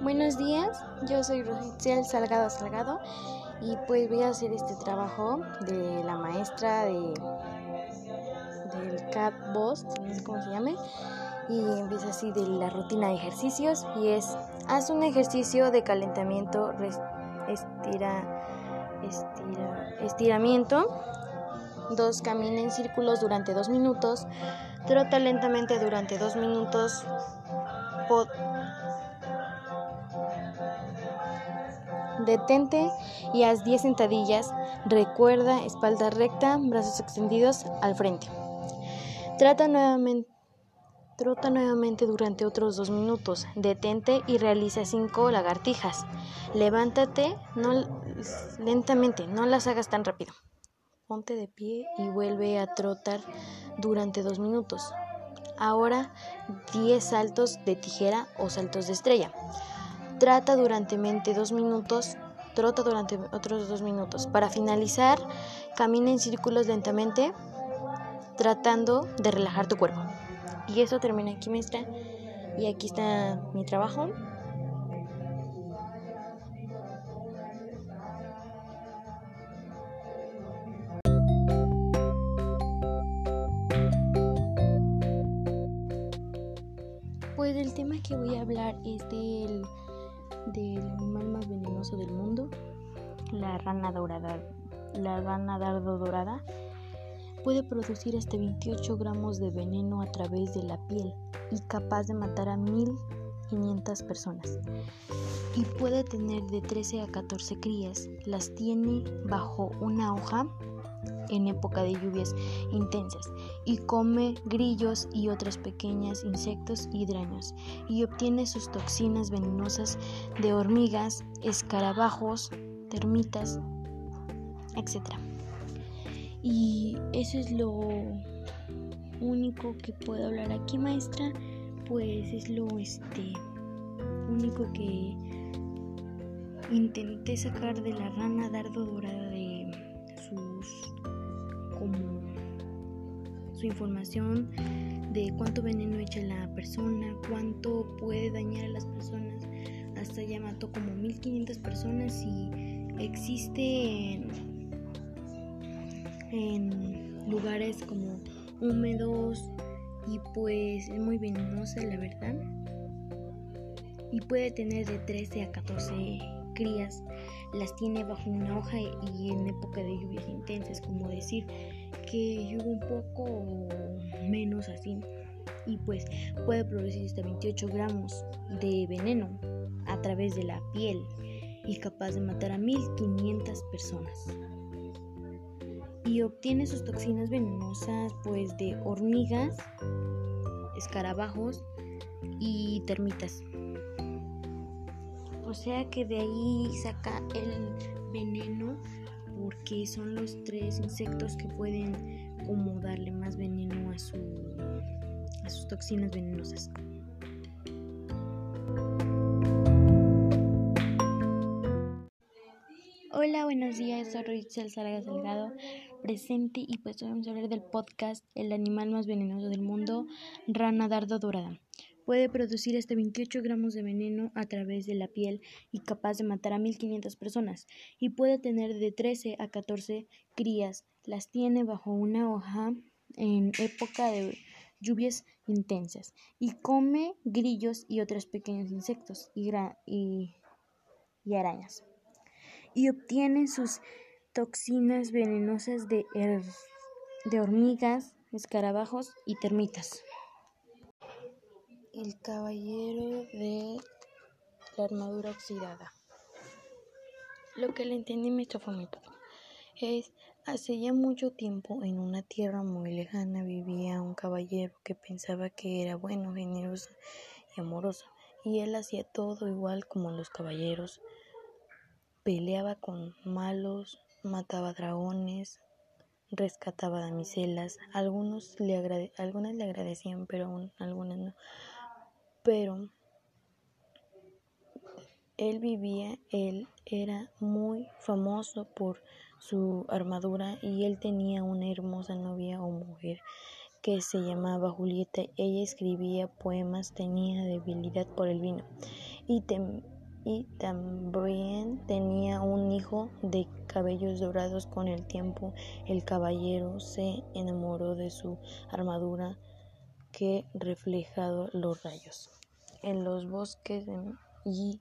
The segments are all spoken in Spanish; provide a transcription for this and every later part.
Buenos días, yo soy Rosicel Salgado Salgado y pues voy a hacer este trabajo de la maestra de del Cat Boss, no sé cómo se llame, y empieza así de la rutina de ejercicios y es haz un ejercicio de calentamiento, estira, estira, estiramiento, dos camina en círculos durante dos minutos, trota lentamente durante dos minutos, Detente y haz 10 sentadillas. Recuerda espalda recta, brazos extendidos al frente. Trata nuevamente, trota nuevamente durante otros 2 minutos. Detente y realiza 5 lagartijas. Levántate no, lentamente, no las hagas tan rápido. Ponte de pie y vuelve a trotar durante 2 minutos. Ahora 10 saltos de tijera o saltos de estrella. Trata durante 2 minutos, trota durante otros 2 minutos. Para finalizar, camina en círculos lentamente, tratando de relajar tu cuerpo. Y eso termina aquí, maestra. Y aquí está mi trabajo. Pues el tema que voy a hablar es del del animal más venenoso del mundo, la rana dorada. La rana dardo dorada puede producir hasta 28 gramos de veneno a través de la piel y capaz de matar a 1500 personas. Y puede tener de 13 a 14 crías. Las tiene bajo una hoja en época de lluvias intensas y come grillos y otros pequeños insectos hidraños y obtiene sus toxinas venenosas de hormigas, escarabajos, termitas, etc. Y eso es lo único que puedo hablar aquí, maestra, pues es lo este único que intenté sacar de la rana dardo dorada como su información de cuánto veneno echa la persona, cuánto puede dañar a las personas. Hasta ya mató como 1500 personas y existe en, en lugares como húmedos y pues es muy venenosa la verdad. Y puede tener de 13 a 14 crías las tiene bajo una hoja y en época de lluvias intensas, como decir que llueve un poco menos así. Y pues puede producir hasta 28 gramos de veneno a través de la piel y capaz de matar a 1500 personas. Y obtiene sus toxinas venenosas pues de hormigas, escarabajos y termitas. O sea que de ahí saca el veneno porque son los tres insectos que pueden como darle más veneno a, su, a sus toxinas venenosas. Hola, buenos días, soy Rachel Salga Salgado, presente y pues vamos a hablar del podcast El animal más venenoso del mundo, Rana Dardo Dorada. Puede producir hasta 28 gramos de veneno a través de la piel y capaz de matar a 1500 personas. Y puede tener de 13 a 14 crías. Las tiene bajo una hoja en época de lluvias intensas. Y come grillos y otros pequeños insectos y, y arañas. Y obtiene sus toxinas venenosas de, de hormigas, escarabajos y termitas. El caballero de la armadura oxidada. Lo que le entendí me fue muy poco. Es, hace ya mucho tiempo, en una tierra muy lejana, vivía un caballero que pensaba que era bueno, generoso y amoroso. Y él hacía todo igual como los caballeros. Peleaba con malos, mataba dragones, rescataba damiselas. Algunos le algunas le agradecían, pero algunas no pero él vivía, él era muy famoso por su armadura y él tenía una hermosa novia o mujer que se llamaba Julieta. Ella escribía poemas, tenía debilidad por el vino y, y también tenía un hijo de cabellos dorados. Con el tiempo el caballero se enamoró de su armadura que reflejado los rayos. En los bosques y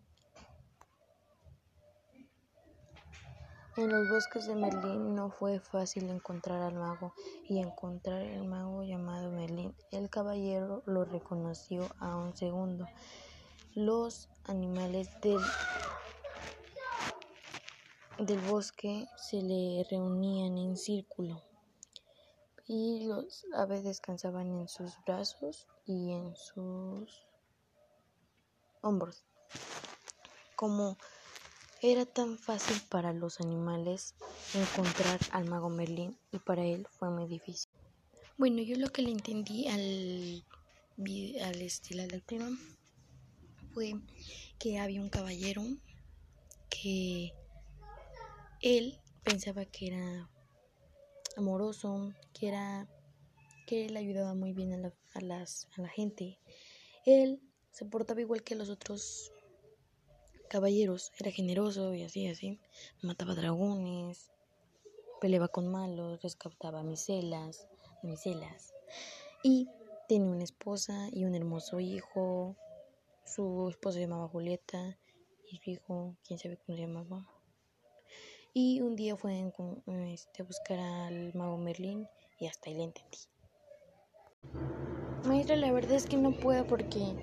En los bosques de Merlín no fue fácil encontrar al mago y encontrar el mago llamado Merlín. El caballero lo reconoció a un segundo. Los animales del, del bosque se le reunían en círculo y los aves descansaban en sus brazos y en sus hombros. Como era tan fácil para los animales encontrar al mago Merlín y para él fue muy difícil. Bueno, yo lo que le entendí al, al estilo del tema fue que había un caballero que él pensaba que era amoroso, que era que él ayudaba muy bien a la, a las, a la gente. Él se portaba igual que los otros caballeros, era generoso y así, así. Mataba dragones, peleaba con malos, rescataba miselas, miselas. Y tenía una esposa y un hermoso hijo. Su esposa se llamaba Julieta y su hijo, quién sabe cómo se llamaba. Y un día fue este, a buscar al mago Merlín y hasta ahí le entendí. Maestra, la verdad es que no puedo porque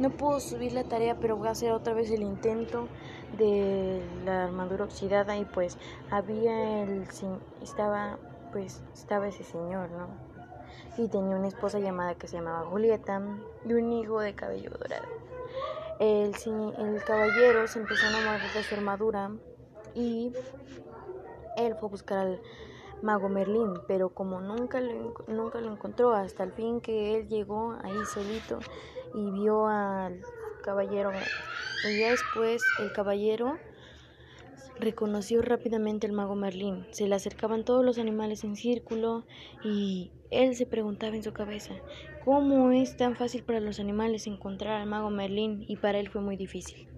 no puedo subir la tarea, pero voy a hacer otra vez el intento de la armadura oxidada y pues había el estaba pues estaba ese señor, ¿no? Y tenía una esposa llamada que se llamaba Julieta y un hijo de cabello dorado. El, el caballero se empezó a enamorar de su armadura y él fue a buscar al mago Merlín, pero como nunca lo, nunca lo encontró hasta el fin que él llegó ahí solito y vio al caballero. Y ya después el caballero reconoció rápidamente al mago Merlín. Se le acercaban todos los animales en círculo y él se preguntaba en su cabeza, ¿cómo es tan fácil para los animales encontrar al mago Merlín? Y para él fue muy difícil.